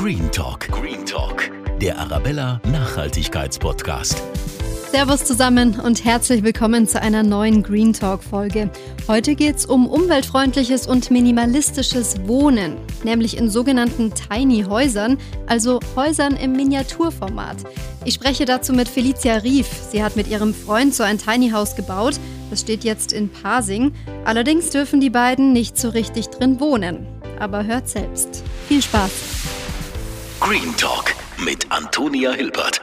Green Talk. Green Talk. Der Arabella Nachhaltigkeitspodcast. Servus zusammen und herzlich willkommen zu einer neuen Green Talk Folge. Heute geht es um umweltfreundliches und minimalistisches Wohnen, nämlich in sogenannten Tiny Häusern, also Häusern im Miniaturformat. Ich spreche dazu mit Felicia Rief. Sie hat mit ihrem Freund so ein Tiny House gebaut. Das steht jetzt in Pasing. Allerdings dürfen die beiden nicht so richtig drin wohnen. Aber hört selbst. Viel Spaß. Green Talk mit Antonia Hilbert.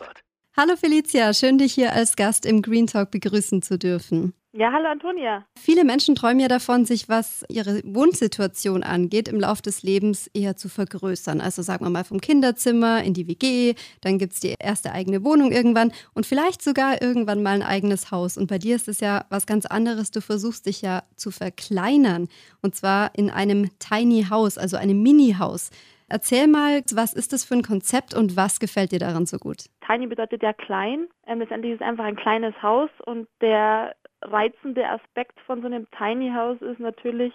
Hallo Felicia, schön dich hier als Gast im Green Talk begrüßen zu dürfen. Ja, hallo Antonia. Viele Menschen träumen ja davon, sich, was ihre Wohnsituation angeht, im Laufe des Lebens eher zu vergrößern. Also sagen wir mal vom Kinderzimmer in die WG, dann gibt es die erste eigene Wohnung irgendwann und vielleicht sogar irgendwann mal ein eigenes Haus. Und bei dir ist es ja was ganz anderes. Du versuchst dich ja zu verkleinern und zwar in einem Tiny House, also einem Mini-Haus. Erzähl mal, was ist das für ein Konzept und was gefällt dir daran so gut? Tiny bedeutet ja klein. Ähm, letztendlich ist es einfach ein kleines Haus und der reizende Aspekt von so einem Tiny House ist natürlich,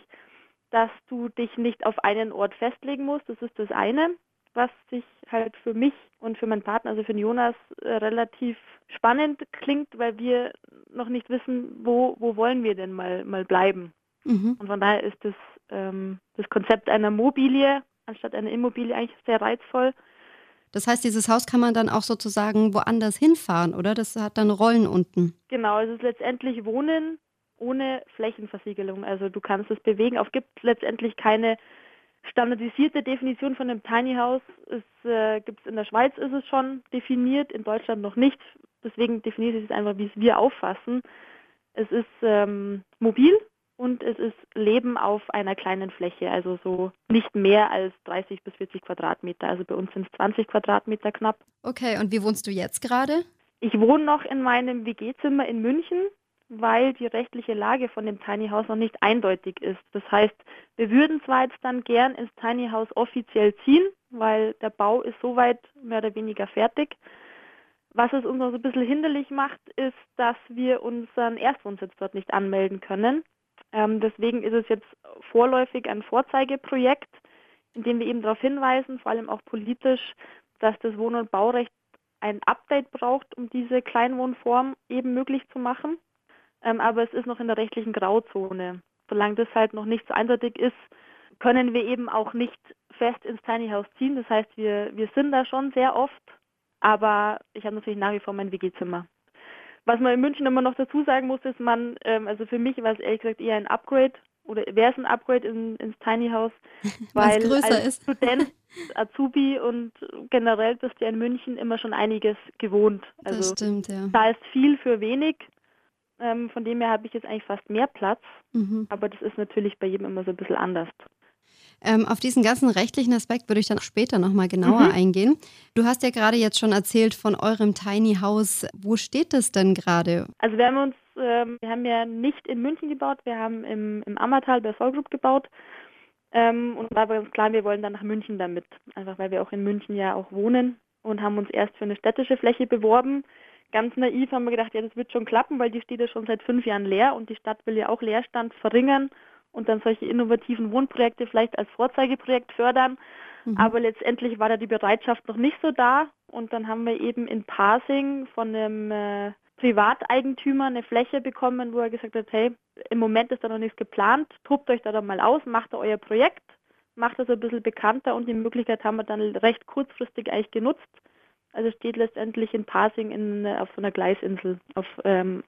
dass du dich nicht auf einen Ort festlegen musst. Das ist das eine, was sich halt für mich und für meinen Partner, also für den Jonas, äh, relativ spannend klingt, weil wir noch nicht wissen, wo, wo wollen wir denn mal, mal bleiben. Mhm. Und von daher ist das, ähm, das Konzept einer Mobilie anstatt einer Immobilie eigentlich sehr reizvoll. Das heißt, dieses Haus kann man dann auch sozusagen woanders hinfahren, oder? Das hat dann Rollen unten. Genau, es ist letztendlich Wohnen ohne Flächenversiegelung. Also du kannst es bewegen. Es gibt letztendlich keine standardisierte Definition von einem Tiny House. Es äh, gibt es in der Schweiz ist es schon definiert, in Deutschland noch nicht. Deswegen definiert es einfach, wie es wir auffassen. Es ist ähm, mobil, und es ist Leben auf einer kleinen Fläche, also so nicht mehr als 30 bis 40 Quadratmeter. Also bei uns sind es 20 Quadratmeter knapp. Okay, und wie wohnst du jetzt gerade? Ich wohne noch in meinem WG-Zimmer in München, weil die rechtliche Lage von dem Tiny House noch nicht eindeutig ist. Das heißt, wir würden zwar jetzt dann gern ins Tiny House offiziell ziehen, weil der Bau ist soweit mehr oder weniger fertig. Was es uns noch so ein bisschen hinderlich macht, ist, dass wir unseren Erstwohnsitz dort nicht anmelden können. Ähm, deswegen ist es jetzt vorläufig ein Vorzeigeprojekt, in dem wir eben darauf hinweisen, vor allem auch politisch, dass das Wohn- und Baurecht ein Update braucht, um diese Kleinwohnform eben möglich zu machen. Ähm, aber es ist noch in der rechtlichen Grauzone. Solange das halt noch nicht so eindeutig ist, können wir eben auch nicht fest ins Tiny House ziehen. Das heißt, wir, wir sind da schon sehr oft, aber ich habe natürlich nach wie vor mein WG-Zimmer. Was man in München immer noch dazu sagen muss, ist man, ähm, also für mich war es ehrlich gesagt eher ein Upgrade oder wäre es ein Upgrade in, ins Tiny House, weil als ist. Student, Azubi und generell bist du ja in München immer schon einiges gewohnt. Also das stimmt, ja. Da ist viel für wenig. Ähm, von dem her habe ich jetzt eigentlich fast mehr Platz, mhm. aber das ist natürlich bei jedem immer so ein bisschen anders. Ähm, auf diesen ganzen rechtlichen Aspekt würde ich dann später nochmal genauer mhm. eingehen. Du hast ja gerade jetzt schon erzählt von eurem Tiny House. Wo steht das denn gerade? Also wir haben uns, ähm, wir haben ja nicht in München gebaut, wir haben im, im Ammertal bei Soul Group gebaut. Ähm, und da war ganz klar, wir wollen dann nach München damit. Einfach weil wir auch in München ja auch wohnen und haben uns erst für eine städtische Fläche beworben. Ganz naiv haben wir gedacht, ja, das wird schon klappen, weil die steht ja schon seit fünf Jahren leer und die Stadt will ja auch Leerstand verringern und dann solche innovativen Wohnprojekte vielleicht als Vorzeigeprojekt fördern. Mhm. Aber letztendlich war da die Bereitschaft noch nicht so da. Und dann haben wir eben in Pasing von einem äh, Privateigentümer eine Fläche bekommen, wo er gesagt hat, hey, im Moment ist da noch nichts geplant, tobt euch da doch mal aus, macht da euer Projekt, macht das ein bisschen bekannter und die Möglichkeit haben wir dann recht kurzfristig eigentlich genutzt. Also steht letztendlich in Pasing in, auf so einer Gleisinsel, auf ähm,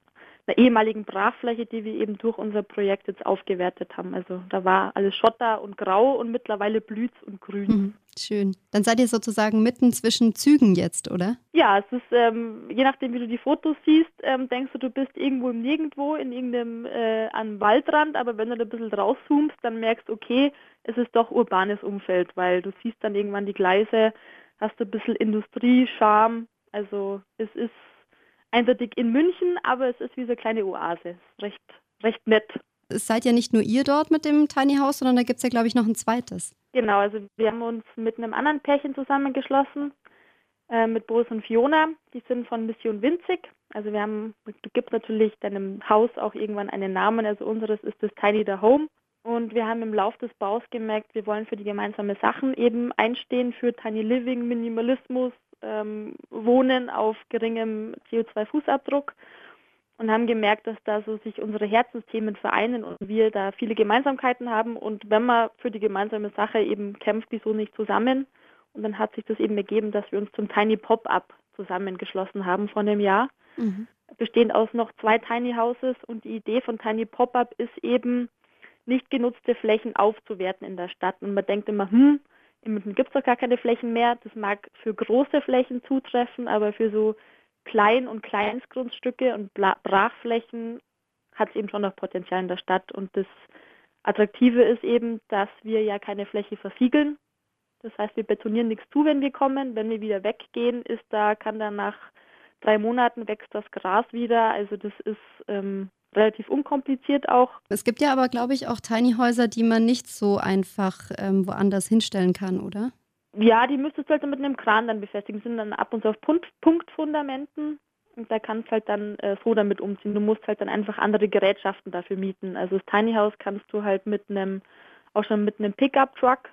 einer ehemaligen Brachfläche, die wir eben durch unser Projekt jetzt aufgewertet haben. Also da war alles Schotter und Grau und mittlerweile blüht und grün. Mhm, schön. Dann seid ihr sozusagen mitten zwischen Zügen jetzt, oder? Ja, es ist, ähm, je nachdem, wie du die Fotos siehst, ähm, denkst du, du bist irgendwo im Nirgendwo, in irgendeinem äh, am Waldrand, aber wenn du da ein bisschen rauszoomst, dann merkst, okay, es ist doch urbanes Umfeld, weil du siehst dann irgendwann die Gleise, hast du ein bisschen Industrie, Charme, also es ist eindeutig in München, aber es ist wie so eine kleine Oase. Recht, recht nett. Es seid ja nicht nur ihr dort mit dem Tiny House, sondern da gibt es ja, glaube ich, noch ein zweites. Genau, also wir haben uns mit einem anderen Pärchen zusammengeschlossen, äh, mit Boris und Fiona. Die sind von Mission Winzig. Also wir haben, du gibst natürlich deinem Haus auch irgendwann einen Namen. Also unseres ist das Tiny the Home. Und wir haben im Lauf des Baus gemerkt, wir wollen für die gemeinsamen Sachen eben einstehen, für Tiny Living, Minimalismus, ähm, Wohnen auf geringem CO2-Fußabdruck und haben gemerkt, dass da so sich unsere Herzensthemen vereinen und wir da viele Gemeinsamkeiten haben. Und wenn man für die gemeinsame Sache eben kämpft, wieso nicht zusammen? Und dann hat sich das eben ergeben, dass wir uns zum Tiny Pop-Up zusammengeschlossen haben vor einem Jahr. Mhm. Bestehend aus noch zwei Tiny Houses und die Idee von Tiny Pop-Up ist eben, nicht genutzte Flächen aufzuwerten in der Stadt. Und man denkt immer, hm, in München gibt es doch gar keine Flächen mehr. Das mag für große Flächen zutreffen, aber für so Klein- und Kleinstgrundstücke und Brachflächen hat es eben schon noch Potenzial in der Stadt. Und das Attraktive ist eben, dass wir ja keine Fläche versiegeln. Das heißt, wir betonieren nichts zu, wenn wir kommen. Wenn wir wieder weggehen, ist da, kann dann nach drei Monaten wächst das Gras wieder. Also das ist ähm, relativ unkompliziert auch. Es gibt ja aber, glaube ich, auch Tiny Häuser, die man nicht so einfach ähm, woanders hinstellen kann, oder? Ja, die müsstest du halt mit einem Kran dann befestigen. sind dann ab und zu auf Punkt, Punktfundamenten. Und da kannst halt dann äh, so damit umziehen. Du musst halt dann einfach andere Gerätschaften dafür mieten. Also das Tiny House kannst du halt mit einem, auch schon mit einem Pickup-Truck,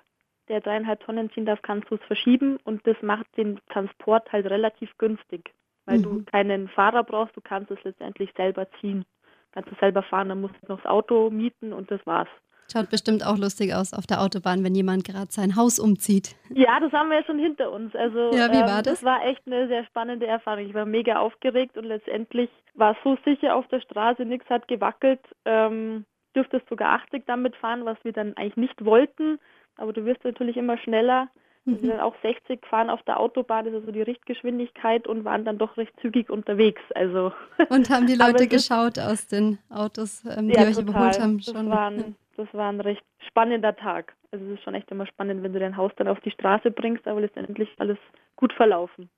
der dreieinhalb Tonnen ziehen darf, kannst du es verschieben und das macht den Transport halt relativ günstig, weil mhm. du keinen Fahrer brauchst, du kannst es letztendlich selber ziehen kannst du selber fahren, dann musst du noch das Auto mieten und das war's. Schaut bestimmt auch lustig aus auf der Autobahn, wenn jemand gerade sein Haus umzieht. Ja, das haben wir ja schon hinter uns. Also ja, wie war ähm, das? das war echt eine sehr spannende Erfahrung. Ich war mega aufgeregt und letztendlich war es so sicher auf der Straße, nichts hat gewackelt. Ähm, dürftest sogar 80 damit fahren, was wir dann eigentlich nicht wollten. Aber du wirst natürlich immer schneller. Wir sind dann auch 60 gefahren auf der Autobahn, das ist also die Richtgeschwindigkeit und waren dann doch recht zügig unterwegs. Also und haben die Leute geschaut aus den Autos, ähm, die ja, euch total. überholt haben? Schon. Das, war ein, das war ein recht spannender Tag. Also es ist schon echt immer spannend, wenn du dein Haus dann auf die Straße bringst, aber letztendlich alles gut verlaufen.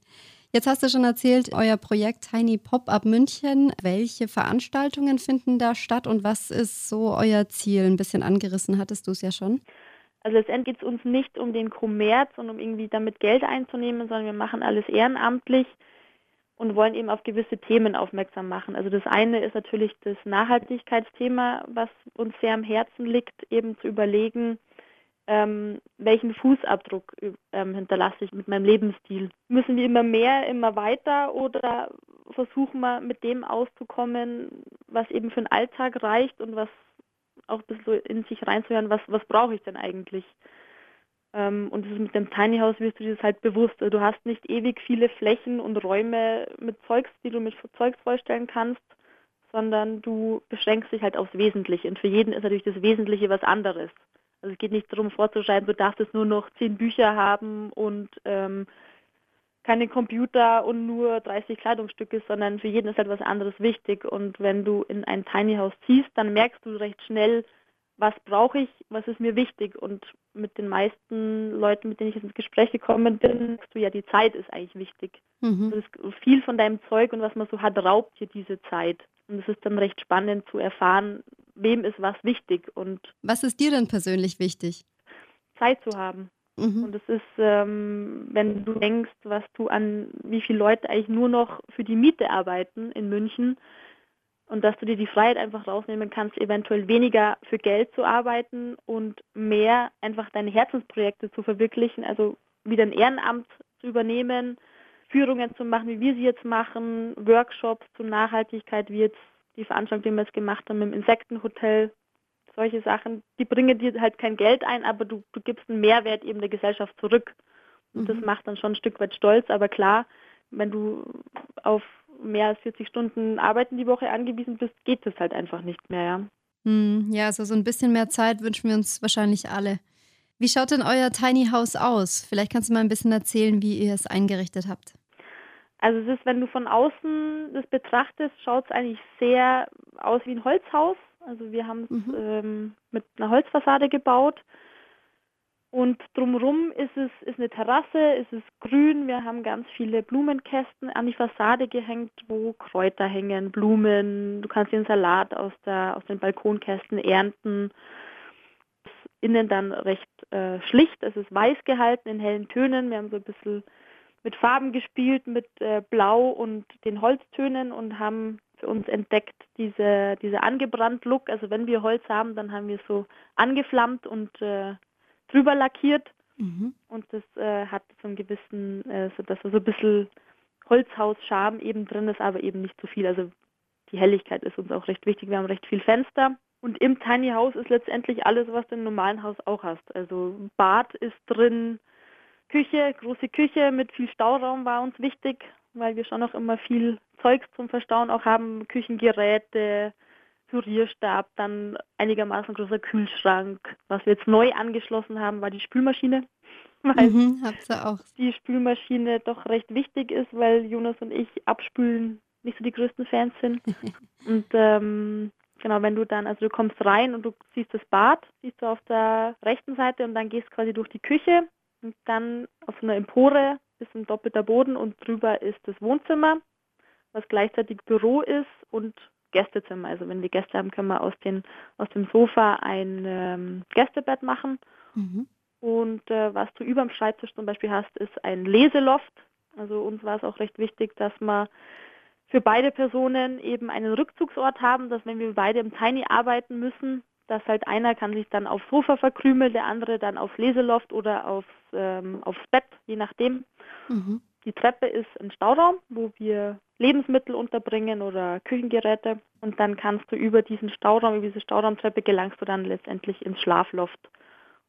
Jetzt hast du schon erzählt, euer Projekt Tiny Pop-Up München. Welche Veranstaltungen finden da statt und was ist so euer Ziel? Ein bisschen angerissen hattest du es ja schon. Also letztendlich geht es uns nicht um den Kommerz und um irgendwie damit Geld einzunehmen, sondern wir machen alles ehrenamtlich und wollen eben auf gewisse Themen aufmerksam machen. Also das eine ist natürlich das Nachhaltigkeitsthema, was uns sehr am Herzen liegt, eben zu überlegen, ähm, welchen Fußabdruck ähm, hinterlasse ich mit meinem Lebensstil. Müssen wir immer mehr, immer weiter oder versuchen wir mit dem auszukommen, was eben für den Alltag reicht und was auch ein bisschen in sich reinzuhören, was, was brauche ich denn eigentlich? Ähm, und mit dem Tiny House wirst du dir das halt bewusst. Also du hast nicht ewig viele Flächen und Räume mit Zeugs, die du mit Zeugs vorstellen kannst, sondern du beschränkst dich halt aufs Wesentliche. Und für jeden ist natürlich das Wesentliche was anderes. Also es geht nicht darum vorzuschreiben, du darfst jetzt nur noch zehn Bücher haben und ähm, keine Computer und nur 30 Kleidungsstücke, sondern für jeden ist etwas halt anderes wichtig. Und wenn du in ein Tiny House ziehst, dann merkst du recht schnell, was brauche ich, was ist mir wichtig. Und mit den meisten Leuten, mit denen ich ins Gespräch gekommen bin, merkst du ja, die Zeit ist eigentlich wichtig. Mhm. Also viel von deinem Zeug und was man so hat, raubt dir diese Zeit. Und es ist dann recht spannend zu erfahren, wem ist was wichtig. Und was ist dir denn persönlich wichtig? Zeit zu haben. Mhm. Und es ist, ähm, wenn du denkst, was du an, wie viele Leute eigentlich nur noch für die Miete arbeiten in München und dass du dir die Freiheit einfach rausnehmen kannst, eventuell weniger für Geld zu arbeiten und mehr einfach deine Herzensprojekte zu verwirklichen, also wieder ein Ehrenamt zu übernehmen, Führungen zu machen, wie wir sie jetzt machen, Workshops zur Nachhaltigkeit, wie jetzt die Veranstaltung, die wir jetzt gemacht haben im Insektenhotel, solche Sachen, die bringen dir halt kein Geld ein, aber du, du gibst einen Mehrwert eben der Gesellschaft zurück. Und mhm. das macht dann schon ein Stück weit stolz, aber klar, wenn du auf mehr als 40 Stunden Arbeiten die Woche angewiesen bist, geht das halt einfach nicht mehr, ja. Hm, ja, also so ein bisschen mehr Zeit wünschen wir uns wahrscheinlich alle. Wie schaut denn euer Tiny House aus? Vielleicht kannst du mal ein bisschen erzählen, wie ihr es eingerichtet habt. Also es ist, wenn du von außen das betrachtest, schaut es eigentlich sehr aus wie ein Holzhaus. Also wir haben es mhm. ähm, mit einer Holzfassade gebaut. Und drumherum ist es ist eine Terrasse, ist es grün. Wir haben ganz viele Blumenkästen an die Fassade gehängt, wo Kräuter hängen, Blumen. Du kannst den Salat aus, der, aus den Balkonkästen ernten. Innen dann recht äh, schlicht. Es ist weiß gehalten in hellen Tönen. Wir haben so ein bisschen mit Farben gespielt, mit äh, Blau und den Holztönen und haben für uns entdeckt, diese, diese angebrannt Look. Also wenn wir Holz haben, dann haben wir so angeflammt und äh, drüber lackiert. Mhm. Und das äh, hat so einen gewissen, äh, so dass so ein bisschen Holzhaus-Charme eben drin ist, aber eben nicht zu viel. Also die Helligkeit ist uns auch recht wichtig. Wir haben recht viel Fenster. Und im Tiny House ist letztendlich alles, was du im normalen Haus auch hast. Also Bad ist drin, Küche, große Küche mit viel Stauraum war uns wichtig, weil wir schon noch immer viel Zeugs zum Verstauen auch haben, Küchengeräte, Pürierstab, dann einigermaßen großer Kühlschrank. Was wir jetzt neu angeschlossen haben, war die Spülmaschine. Weil mhm, auch. die Spülmaschine doch recht wichtig ist, weil Jonas und ich abspülen nicht so die größten Fans sind. und ähm, genau, wenn du dann, also du kommst rein und du siehst das Bad, siehst du auf der rechten Seite und dann gehst quasi durch die Küche und dann auf so einer Empore ist ein doppelter Boden und drüber ist das Wohnzimmer, was gleichzeitig Büro ist und Gästezimmer. Also wenn wir Gäste haben, können wir aus, den, aus dem Sofa ein ähm, Gästebett machen. Mhm. Und äh, was du über dem Schreibtisch zum Beispiel hast, ist ein Leseloft. Also uns war es auch recht wichtig, dass wir für beide Personen eben einen Rückzugsort haben, dass wenn wir beide im Tiny arbeiten müssen, dass halt einer kann sich dann aufs Sofa verkrümeln, der andere dann aufs Leseloft oder aufs, ähm, aufs Bett, je nachdem. Mhm. Die Treppe ist ein Stauraum, wo wir Lebensmittel unterbringen oder Küchengeräte. Und dann kannst du über diesen Stauraum, über diese Stauraumtreppe gelangst du dann letztendlich ins Schlafloft.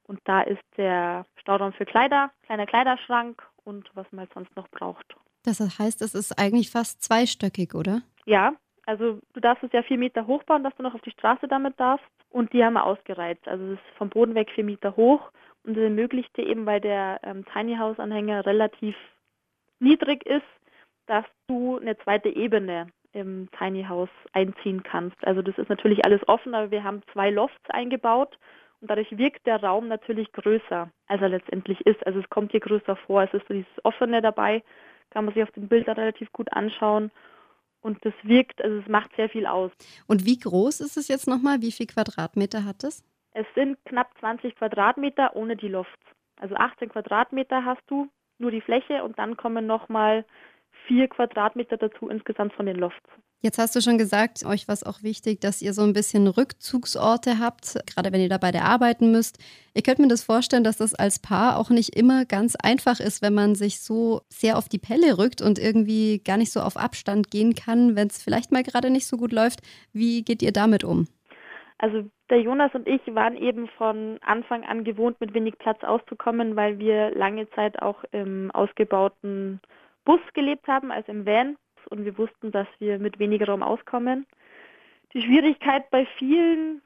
Und da ist der Stauraum für Kleider, kleiner Kleiderschrank und was man halt sonst noch braucht. Das heißt, es ist eigentlich fast zweistöckig, oder? Ja, also du darfst es ja vier Meter hochbauen, dass du noch auf die Straße damit darfst. Und die haben wir ausgereizt. Also es ist vom Boden weg vier Meter hoch und das ermöglichte eben, weil der ähm, Tiny House Anhänger relativ niedrig ist, dass du eine zweite Ebene im Tiny House einziehen kannst. Also das ist natürlich alles offen, aber wir haben zwei Lofts eingebaut und dadurch wirkt der Raum natürlich größer, als er letztendlich ist. Also es kommt hier größer vor. Es ist so dieses Offene dabei, kann man sich auf den Bildern relativ gut anschauen. Und das wirkt, also es macht sehr viel aus. Und wie groß ist es jetzt nochmal? Wie viel Quadratmeter hat es? Es sind knapp 20 Quadratmeter ohne die Lofts. Also 18 Quadratmeter hast du, nur die Fläche und dann kommen nochmal vier Quadratmeter dazu insgesamt von den Lofts. Jetzt hast du schon gesagt, euch war es auch wichtig, dass ihr so ein bisschen Rückzugsorte habt, gerade wenn ihr da beide arbeiten müsst. Ihr könnt mir das vorstellen, dass das als Paar auch nicht immer ganz einfach ist, wenn man sich so sehr auf die Pelle rückt und irgendwie gar nicht so auf Abstand gehen kann, wenn es vielleicht mal gerade nicht so gut läuft. Wie geht ihr damit um? Also der Jonas und ich waren eben von Anfang an gewohnt, mit wenig Platz auszukommen, weil wir lange Zeit auch im ausgebauten Bus gelebt haben, also im Van. Und wir wussten, dass wir mit weniger Raum auskommen. Die Schwierigkeit bei vielen,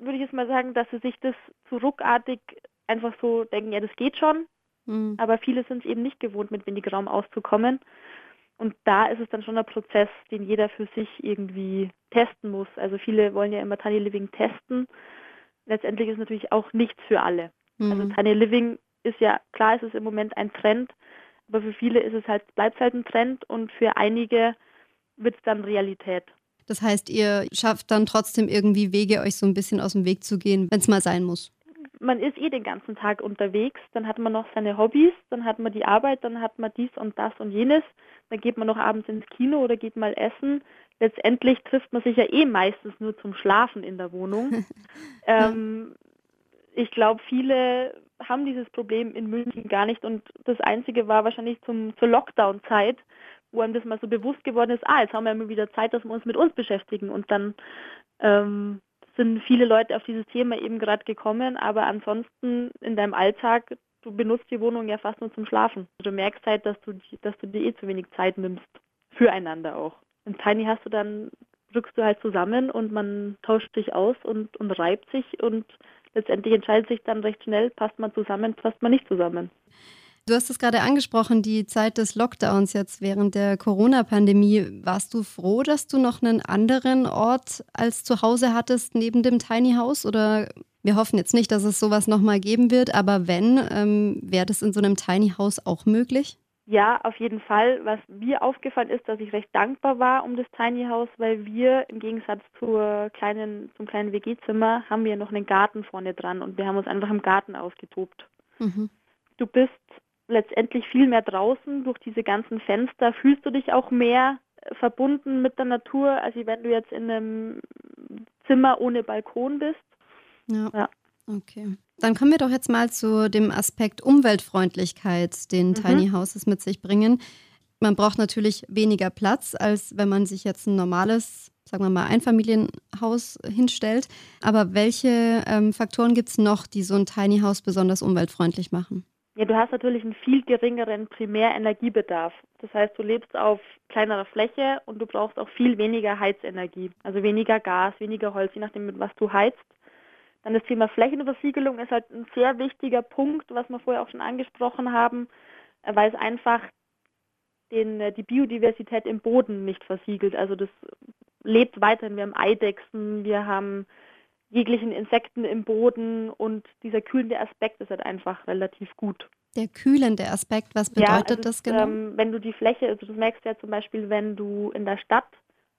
würde ich jetzt mal sagen, dass sie sich das zu ruckartig einfach so denken, ja, das geht schon. Mhm. Aber viele sind es eben nicht gewohnt, mit weniger Raum auszukommen. Und da ist es dann schon ein Prozess, den jeder für sich irgendwie testen muss. Also viele wollen ja immer Tiny Living testen. Letztendlich ist natürlich auch nichts für alle. Also mhm. Also Tiny Living ist ja, klar, ist es im Moment ein Trend, aber für viele ist es halt, bleibt es halt ein Trend und für einige wird es dann Realität. Das heißt, ihr schafft dann trotzdem irgendwie Wege, euch so ein bisschen aus dem Weg zu gehen, wenn es mal sein muss. Man ist eh den ganzen Tag unterwegs, dann hat man noch seine Hobbys, dann hat man die Arbeit, dann hat man dies und das und jenes, dann geht man noch abends ins Kino oder geht mal essen. Letztendlich trifft man sich ja eh meistens nur zum Schlafen in der Wohnung. ähm, ich glaube, viele haben dieses Problem in München gar nicht und das Einzige war wahrscheinlich zum, zur Lockdown-Zeit, wo einem das mal so bewusst geworden ist, ah, jetzt haben wir immer wieder Zeit, dass wir uns mit uns beschäftigen und dann ähm, sind viele Leute auf dieses Thema eben gerade gekommen, aber ansonsten in deinem Alltag, du benutzt die Wohnung ja fast nur zum Schlafen. Du merkst halt, dass du, dass du dir eh zu wenig Zeit nimmst, füreinander auch. In Tiny hast du dann, rückst du halt zusammen und man tauscht sich aus und, und reibt sich und letztendlich entscheidet sich dann recht schnell, passt man zusammen, passt man nicht zusammen. Du hast es gerade angesprochen, die Zeit des Lockdowns jetzt während der Corona-Pandemie. Warst du froh, dass du noch einen anderen Ort als zu Hause hattest neben dem Tiny House? Oder wir hoffen jetzt nicht, dass es sowas nochmal geben wird, aber wenn, ähm, wäre das in so einem Tiny House auch möglich? Ja, auf jeden Fall. Was mir aufgefallen ist, dass ich recht dankbar war um das Tiny House, weil wir im Gegensatz zur kleinen, zum kleinen WG-Zimmer haben wir noch einen Garten vorne dran und wir haben uns einfach im Garten ausgetobt. Mhm. Du bist letztendlich viel mehr draußen. Durch diese ganzen Fenster fühlst du dich auch mehr verbunden mit der Natur, als wenn du jetzt in einem Zimmer ohne Balkon bist. Ja. ja. Okay. Dann kommen wir doch jetzt mal zu dem Aspekt Umweltfreundlichkeit, den mhm. Tiny Houses mit sich bringen. Man braucht natürlich weniger Platz, als wenn man sich jetzt ein normales, sagen wir mal, Einfamilienhaus hinstellt. Aber welche ähm, Faktoren gibt es noch, die so ein Tiny House besonders umweltfreundlich machen? Ja, du hast natürlich einen viel geringeren Primärenergiebedarf. Das heißt, du lebst auf kleinerer Fläche und du brauchst auch viel weniger Heizenergie, also weniger Gas, weniger Holz, je nachdem, mit was du heizt. Dann das Thema Flächenversiegelung ist halt ein sehr wichtiger Punkt, was wir vorher auch schon angesprochen haben, äh, weil es einfach den, äh, die Biodiversität im Boden nicht versiegelt. Also das lebt weiterhin. Wir haben Eidechsen, wir haben jeglichen Insekten im Boden und dieser kühlende Aspekt ist halt einfach relativ gut. Der kühlende Aspekt, was bedeutet ja, also das genau? Ähm, wenn du die Fläche, also das merkst du ja zum Beispiel, wenn du in der Stadt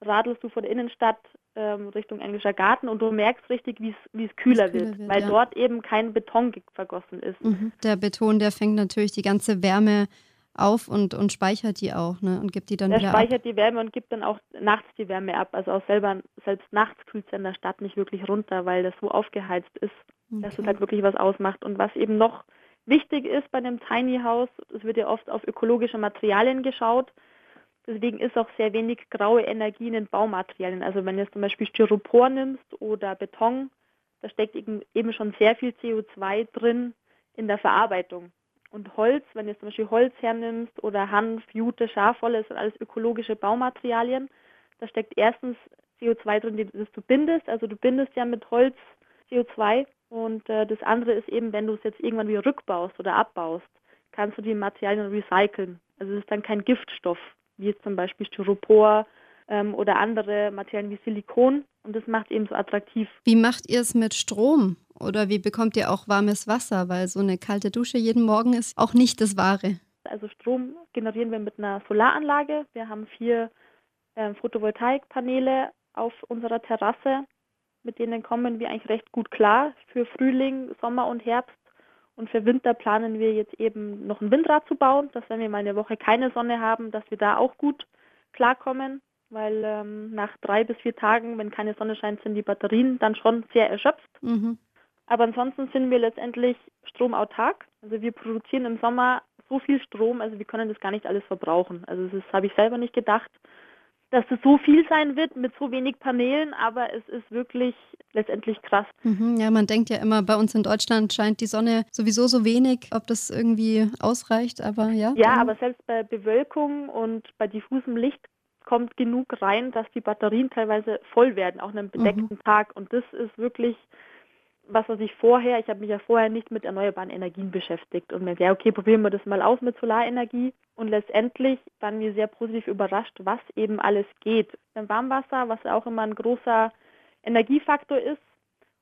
radelst du von der Innenstadt ähm, Richtung Englischer Garten und du merkst richtig, wie es kühler wird, wird, weil ja. dort eben kein Beton vergossen ist. Mhm. Der Beton, der fängt natürlich die ganze Wärme auf und, und speichert die auch ne? und gibt die dann der wieder speichert ab. die Wärme und gibt dann auch nachts die Wärme ab. Also auch selber, selbst nachts kühlt es in der Stadt nicht wirklich runter, weil das so aufgeheizt ist, okay. dass es halt wirklich was ausmacht. Und was eben noch wichtig ist bei einem Tiny House, es wird ja oft auf ökologische Materialien geschaut. Deswegen ist auch sehr wenig graue Energie in den Baumaterialien. Also wenn du jetzt zum Beispiel Styropor nimmst oder Beton, da steckt eben schon sehr viel CO2 drin in der Verarbeitung. Und Holz, wenn du zum Beispiel Holz hernimmst oder Hanf, Jute, Schafwolle, das sind alles ökologische Baumaterialien. Da steckt erstens CO2 drin, das du bindest. Also du bindest ja mit Holz CO2. Und äh, das andere ist eben, wenn du es jetzt irgendwann wieder rückbaust oder abbaust, kannst du die Materialien recyceln. Also es ist dann kein Giftstoff, wie jetzt zum Beispiel Styropor ähm, oder andere Materialien wie Silikon. Und das macht eben so attraktiv. Wie macht ihr es mit Strom? Oder wie bekommt ihr auch warmes Wasser? Weil so eine kalte Dusche jeden Morgen ist auch nicht das Wahre. Also Strom generieren wir mit einer Solaranlage. Wir haben vier äh, Photovoltaikpaneele auf unserer Terrasse. Mit denen kommen wir eigentlich recht gut klar für Frühling, Sommer und Herbst. Und für Winter planen wir jetzt eben noch ein Windrad zu bauen, dass wenn wir mal eine Woche keine Sonne haben, dass wir da auch gut klarkommen weil ähm, nach drei bis vier Tagen, wenn keine Sonne scheint, sind die Batterien dann schon sehr erschöpft. Mhm. Aber ansonsten sind wir letztendlich stromautark. Also wir produzieren im Sommer so viel Strom, also wir können das gar nicht alles verbrauchen. Also das habe ich selber nicht gedacht, dass es so viel sein wird mit so wenig Paneelen, aber es ist wirklich letztendlich krass. Mhm, ja, man denkt ja immer, bei uns in Deutschland scheint die Sonne sowieso so wenig, ob das irgendwie ausreicht, aber ja. Ja, aber selbst bei Bewölkung und bei diffusem Licht kommt genug rein, dass die Batterien teilweise voll werden, auch an einem bedeckten mhm. Tag. Und das ist wirklich was, was ich vorher, ich habe mich ja vorher nicht mit erneuerbaren Energien beschäftigt und mir ja, okay, probieren wir das mal aus mit Solarenergie. Und letztendlich waren wir sehr positiv überrascht, was eben alles geht. Beim Warmwasser, was auch immer ein großer Energiefaktor ist,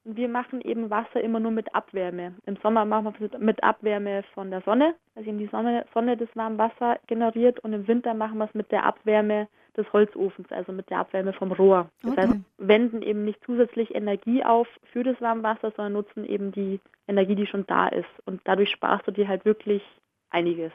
und wir machen eben Wasser immer nur mit Abwärme. Im Sommer machen wir es mit Abwärme von der Sonne, also in die Sonne, Sonne das warme Wasser generiert und im Winter machen wir es mit der Abwärme des Holzofens, also mit der Abwärme vom Rohr. Das okay. heißt, wenden eben nicht zusätzlich Energie auf für das Warmwasser, sondern nutzen eben die Energie, die schon da ist. Und dadurch sparst du dir halt wirklich einiges.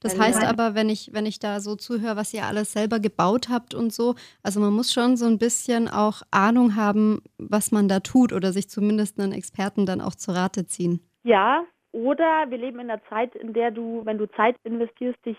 Das heißt aber, wenn ich, wenn ich da so zuhöre, was ihr alles selber gebaut habt und so, also man muss schon so ein bisschen auch Ahnung haben, was man da tut oder sich zumindest einen Experten dann auch zu Rate ziehen. Ja, oder wir leben in einer Zeit, in der du, wenn du Zeit investierst, dich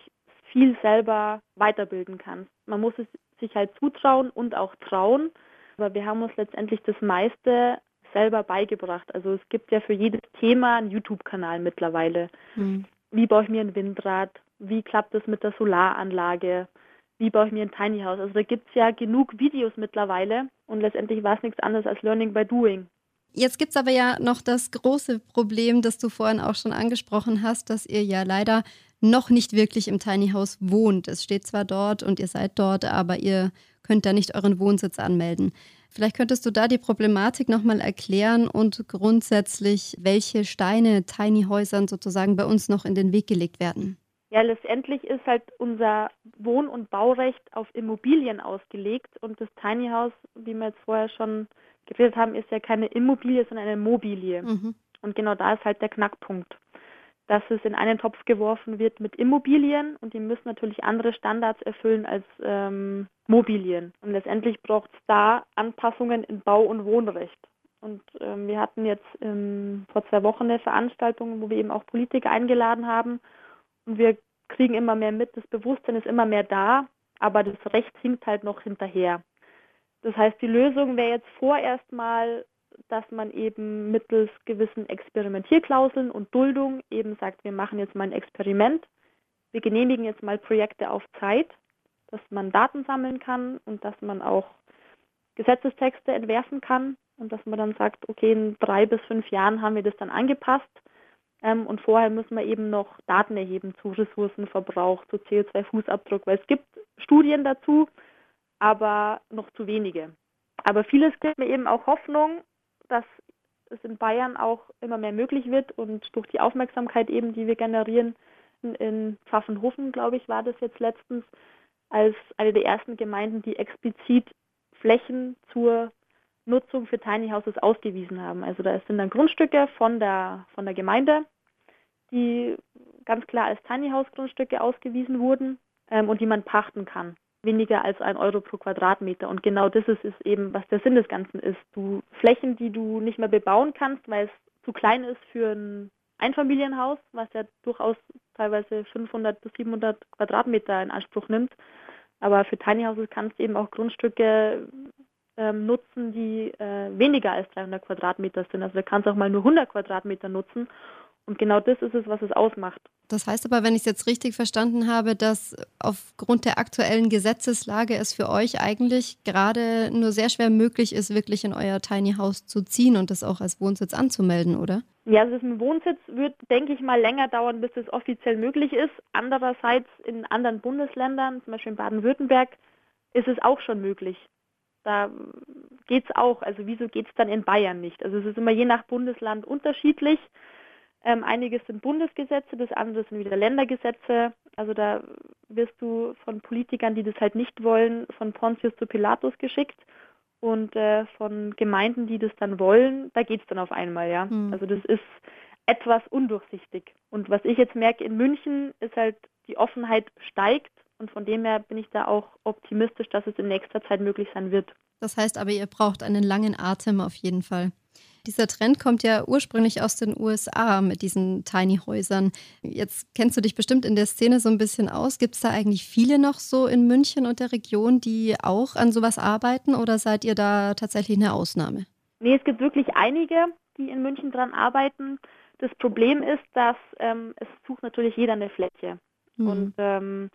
viel selber weiterbilden kannst. Man muss es sich halt zutrauen und auch trauen. Aber wir haben uns letztendlich das meiste selber beigebracht. Also es gibt ja für jedes Thema einen YouTube-Kanal mittlerweile. Mhm. Wie baue ich mir ein Windrad? Wie klappt es mit der Solaranlage? Wie baue ich mir ein Tiny House? Also da gibt es ja genug Videos mittlerweile und letztendlich war es nichts anderes als Learning by Doing. Jetzt gibt es aber ja noch das große Problem, das du vorhin auch schon angesprochen hast, dass ihr ja leider noch nicht wirklich im Tiny House wohnt. Es steht zwar dort und ihr seid dort, aber ihr könnt da nicht euren Wohnsitz anmelden. Vielleicht könntest du da die Problematik nochmal erklären und grundsätzlich, welche Steine Tiny Häusern sozusagen bei uns noch in den Weg gelegt werden. Ja, letztendlich ist halt unser Wohn- und Baurecht auf Immobilien ausgelegt und das Tiny House, wie wir jetzt vorher schon geredet haben, ist ja keine Immobilie, sondern eine Mobilie. Mhm. Und genau da ist halt der Knackpunkt. Dass es in einen Topf geworfen wird mit Immobilien und die müssen natürlich andere Standards erfüllen als ähm, Mobilien. Und letztendlich braucht es da Anpassungen in Bau- und Wohnrecht. Und ähm, wir hatten jetzt ähm, vor zwei Wochen eine Veranstaltung, wo wir eben auch Politiker eingeladen haben. Und wir kriegen immer mehr mit, das Bewusstsein ist immer mehr da, aber das Recht hinkt halt noch hinterher. Das heißt, die Lösung wäre jetzt vorerst mal, dass man eben mittels gewissen Experimentierklauseln und Duldung eben sagt, wir machen jetzt mal ein Experiment, wir genehmigen jetzt mal Projekte auf Zeit, dass man Daten sammeln kann und dass man auch Gesetzestexte entwerfen kann und dass man dann sagt, okay, in drei bis fünf Jahren haben wir das dann angepasst ähm, und vorher müssen wir eben noch Daten erheben zu Ressourcenverbrauch, zu CO2-Fußabdruck, weil es gibt Studien dazu, aber noch zu wenige. Aber vieles gibt mir eben auch Hoffnung, dass es in Bayern auch immer mehr möglich wird und durch die Aufmerksamkeit eben, die wir generieren, in, Pfaffenhofen, glaube ich, war das jetzt letztens, als eine der ersten Gemeinden, die explizit Flächen zur Nutzung für Tiny Houses ausgewiesen haben. Also da sind dann Grundstücke von der, von der Gemeinde, die ganz klar als Tiny House Grundstücke ausgewiesen wurden ähm, und die man pachten kann. Weniger als ein Euro pro Quadratmeter. Und genau das ist, ist eben, was der Sinn des Ganzen ist. Du Flächen, die du nicht mehr bebauen kannst, weil es zu klein ist für ein Einfamilienhaus, was ja durchaus teilweise 500 bis 700 Quadratmeter in Anspruch nimmt. Aber für Tiny Houses kannst du eben auch Grundstücke ähm, nutzen, die äh, weniger als 300 Quadratmeter sind. Also da kannst du auch mal nur 100 Quadratmeter nutzen. Und genau das ist es, was es ausmacht. Das heißt aber, wenn ich es jetzt richtig verstanden habe, dass aufgrund der aktuellen Gesetzeslage es für euch eigentlich gerade nur sehr schwer möglich ist, wirklich in euer Tiny House zu ziehen und das auch als Wohnsitz anzumelden, oder? Ja, also ein Wohnsitz wird, denke ich mal, länger dauern, bis es offiziell möglich ist. Andererseits in anderen Bundesländern, zum Beispiel in Baden-Württemberg, ist es auch schon möglich. Da geht es auch. Also wieso geht es dann in Bayern nicht? Also es ist immer je nach Bundesland unterschiedlich. Ähm, einiges sind Bundesgesetze, das andere sind wieder Ländergesetze. Also da wirst du von Politikern, die das halt nicht wollen, von Pontius zu Pilatus geschickt und äh, von Gemeinden, die das dann wollen, da geht es dann auf einmal, ja. Mhm. Also das ist etwas undurchsichtig. Und was ich jetzt merke in München ist halt, die Offenheit steigt und von dem her bin ich da auch optimistisch, dass es in nächster Zeit möglich sein wird. Das heißt aber, ihr braucht einen langen Atem auf jeden Fall. Dieser Trend kommt ja ursprünglich aus den USA mit diesen Tiny Häusern. Jetzt kennst du dich bestimmt in der Szene so ein bisschen aus. Gibt es da eigentlich viele noch so in München und der Region, die auch an sowas arbeiten oder seid ihr da tatsächlich eine Ausnahme? Nee, es gibt wirklich einige, die in München dran arbeiten. Das Problem ist, dass ähm, es sucht natürlich jeder eine Fläche. Hm. Und ähm,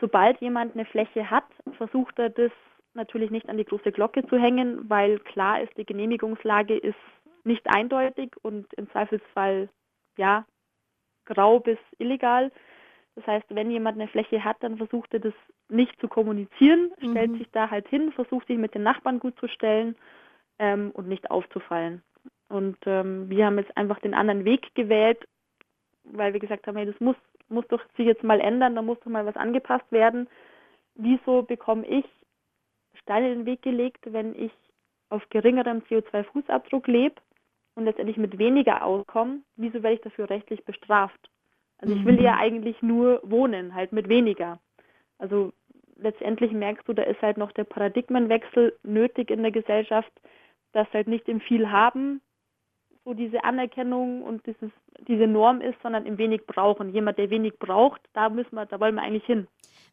sobald jemand eine Fläche hat, versucht er das natürlich nicht an die große Glocke zu hängen, weil klar ist, die Genehmigungslage ist nicht eindeutig und im Zweifelsfall ja grau bis illegal. Das heißt, wenn jemand eine Fläche hat, dann versucht er das nicht zu kommunizieren, mhm. stellt sich da halt hin, versucht sich mit den Nachbarn gut zu stellen ähm, und nicht aufzufallen. Und ähm, wir haben jetzt einfach den anderen Weg gewählt, weil wir gesagt haben, hey, das muss muss doch sich jetzt mal ändern, da muss doch mal was angepasst werden. Wieso bekomme ich Steine in den Weg gelegt, wenn ich auf geringerem CO2-Fußabdruck lebe und letztendlich mit weniger auskomme? Wieso werde ich dafür rechtlich bestraft? Also ich will mhm. ja eigentlich nur wohnen, halt mit weniger. Also letztendlich merkst du, da ist halt noch der Paradigmenwechsel nötig in der Gesellschaft, dass halt nicht im viel haben so diese Anerkennung und dieses, diese Norm ist, sondern im wenig brauchen. Jemand, der wenig braucht, da müssen wir, da wollen wir eigentlich hin.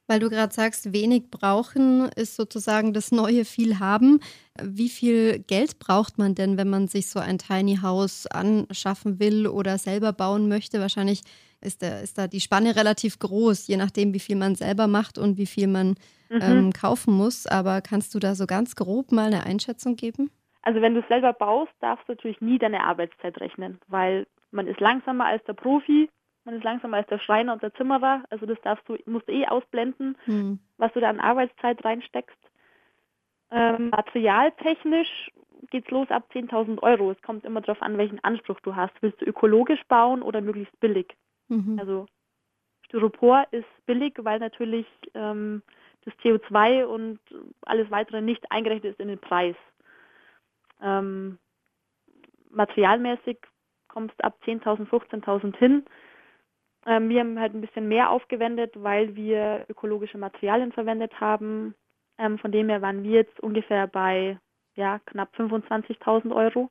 Weil du gerade sagst, wenig brauchen ist sozusagen das neue viel haben. Wie viel Geld braucht man denn, wenn man sich so ein Tiny House anschaffen will oder selber bauen möchte? Wahrscheinlich ist, der, ist da die Spanne relativ groß, je nachdem, wie viel man selber macht und wie viel man mhm. ähm, kaufen muss. Aber kannst du da so ganz grob mal eine Einschätzung geben? Also wenn du es selber baust, darfst du natürlich nie deine Arbeitszeit rechnen, weil man ist langsamer als der Profi, man ist langsamer als der Schreiner und der Zimmerer. Also das darfst du, musst du eh ausblenden, hm. was du da an Arbeitszeit reinsteckst. Ähm, materialtechnisch geht es los ab 10.000 Euro. Es kommt immer darauf an, welchen Anspruch du hast. Willst du ökologisch bauen oder möglichst billig? Mhm. Also Styropor ist billig, weil natürlich ähm, das CO2 und alles weitere nicht eingerechnet ist in den Preis. Ähm, materialmäßig kommst ab 10.000, 15.000 hin. Ähm, wir haben halt ein bisschen mehr aufgewendet, weil wir ökologische Materialien verwendet haben. Ähm, von dem her waren wir jetzt ungefähr bei ja, knapp 25.000 Euro.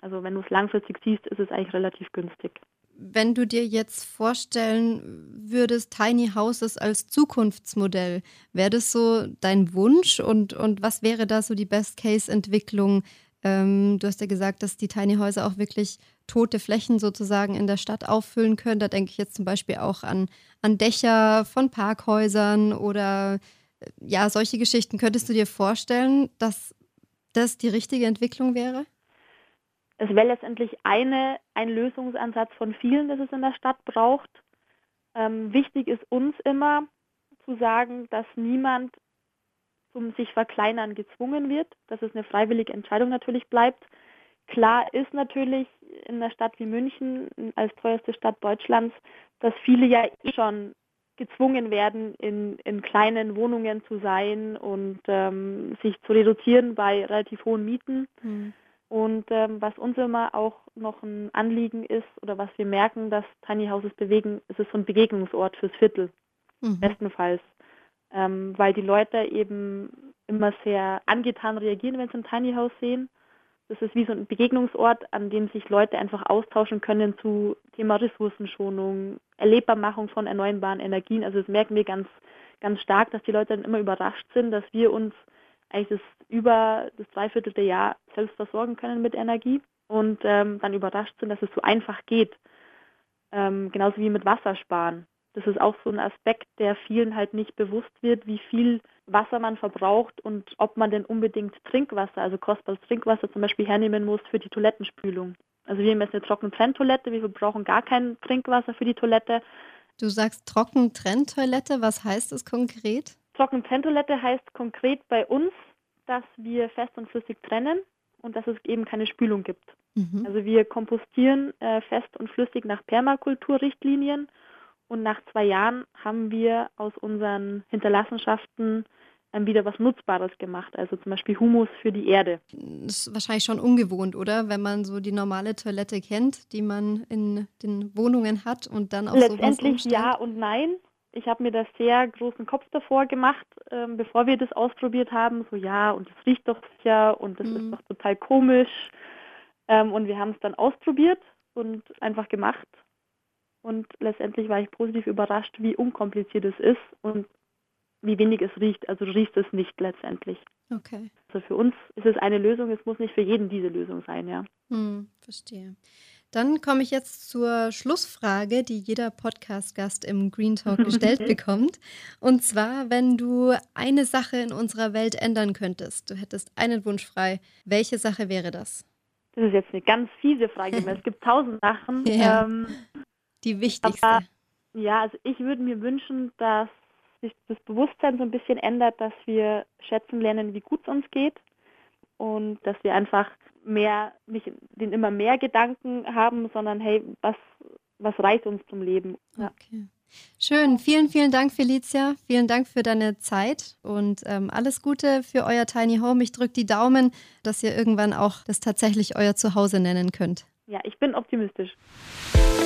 Also wenn du es langfristig siehst, ist es eigentlich relativ günstig. Wenn du dir jetzt vorstellen würdest, Tiny Houses als Zukunftsmodell, wäre das so dein Wunsch und, und was wäre da so die Best-Case-Entwicklung? Ähm, du hast ja gesagt, dass die Tiny Häuser auch wirklich tote Flächen sozusagen in der Stadt auffüllen können. Da denke ich jetzt zum Beispiel auch an, an Dächer von Parkhäusern oder äh, ja, solche Geschichten. Könntest du dir vorstellen, dass das die richtige Entwicklung wäre? Es wäre letztendlich eine, ein Lösungsansatz von vielen, das es in der Stadt braucht. Ähm, wichtig ist uns immer zu sagen, dass niemand zum sich verkleinern gezwungen wird, dass es eine freiwillige Entscheidung natürlich bleibt. Klar ist natürlich in einer Stadt wie München als teuerste Stadt Deutschlands, dass viele ja eh schon gezwungen werden, in, in kleinen Wohnungen zu sein und ähm, sich zu reduzieren bei relativ hohen Mieten. Mhm. Und ähm, was uns immer auch noch ein Anliegen ist oder was wir merken, dass Tiny Houses bewegen, ist es so ein Begegnungsort fürs Viertel, mhm. bestenfalls. Ähm, weil die Leute eben immer sehr angetan reagieren, wenn sie ein Tiny House sehen das ist wie so ein Begegnungsort, an dem sich Leute einfach austauschen können zu Thema Ressourcenschonung, Erlebbarmachung von erneuerbaren Energien. Also das merken wir ganz, ganz stark, dass die Leute dann immer überrascht sind, dass wir uns eigentlich das über das dreiviertelte Jahr selbst versorgen können mit Energie und ähm, dann überrascht sind, dass es so einfach geht. Ähm, genauso wie mit Wassersparen. Das ist auch so ein Aspekt, der vielen halt nicht bewusst wird, wie viel Wasser man verbraucht und ob man denn unbedingt Trinkwasser, also kostbares Trinkwasser zum Beispiel hernehmen muss für die Toilettenspülung. Also wir haben jetzt eine Trockentrenntoilette, wir verbrauchen gar kein Trinkwasser für die Toilette. Du sagst Trockentrenntoilette, was heißt das konkret? Trockentrenntoilette heißt konkret bei uns, dass wir fest und flüssig trennen und dass es eben keine Spülung gibt. Mhm. Also wir kompostieren äh, fest und flüssig nach Permakulturrichtlinien und nach zwei Jahren haben wir aus unseren Hinterlassenschaften ähm, wieder was Nutzbares gemacht, also zum Beispiel Humus für die Erde. Das ist wahrscheinlich schon ungewohnt, oder? Wenn man so die normale Toilette kennt, die man in den Wohnungen hat und dann auch Letztendlich ja und nein. Ich habe mir da sehr großen Kopf davor gemacht, ähm, bevor wir das ausprobiert haben. So ja, und das riecht doch sicher und das mhm. ist doch total komisch. Ähm, und wir haben es dann ausprobiert und einfach gemacht und letztendlich war ich positiv überrascht, wie unkompliziert es ist und wie wenig es riecht. Also du riechst es nicht letztendlich. Okay. Also für uns ist es eine Lösung, es muss nicht für jeden diese Lösung sein, ja. Hm, verstehe. Dann komme ich jetzt zur Schlussfrage, die jeder Podcast-Gast im Green Talk gestellt bekommt. Und zwar, wenn du eine Sache in unserer Welt ändern könntest, du hättest einen Wunsch frei, welche Sache wäre das? Das ist jetzt eine ganz fiese Frage, weil es gibt tausend Sachen. Ja. Ähm, die wichtigste. Aber, ja, also ich würde mir wünschen, dass sich das Bewusstsein so ein bisschen ändert, dass wir schätzen lernen, wie gut es uns geht und dass wir einfach mehr, nicht den immer mehr Gedanken haben, sondern hey, was, was reicht uns zum Leben? Ja. Okay. Schön, vielen, vielen Dank, Felicia. Vielen Dank für deine Zeit und ähm, alles Gute für euer Tiny Home. Ich drücke die Daumen, dass ihr irgendwann auch das tatsächlich euer Zuhause nennen könnt. Ja, ich bin optimistisch.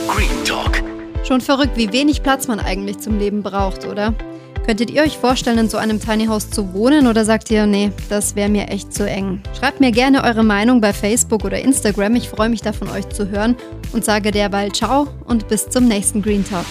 Green Talk. Schon verrückt, wie wenig Platz man eigentlich zum Leben braucht, oder? Könntet ihr euch vorstellen, in so einem Tiny House zu wohnen oder sagt ihr, nee, das wäre mir echt zu eng? Schreibt mir gerne eure Meinung bei Facebook oder Instagram. Ich freue mich da von euch zu hören und sage derweil ciao und bis zum nächsten Green Talk.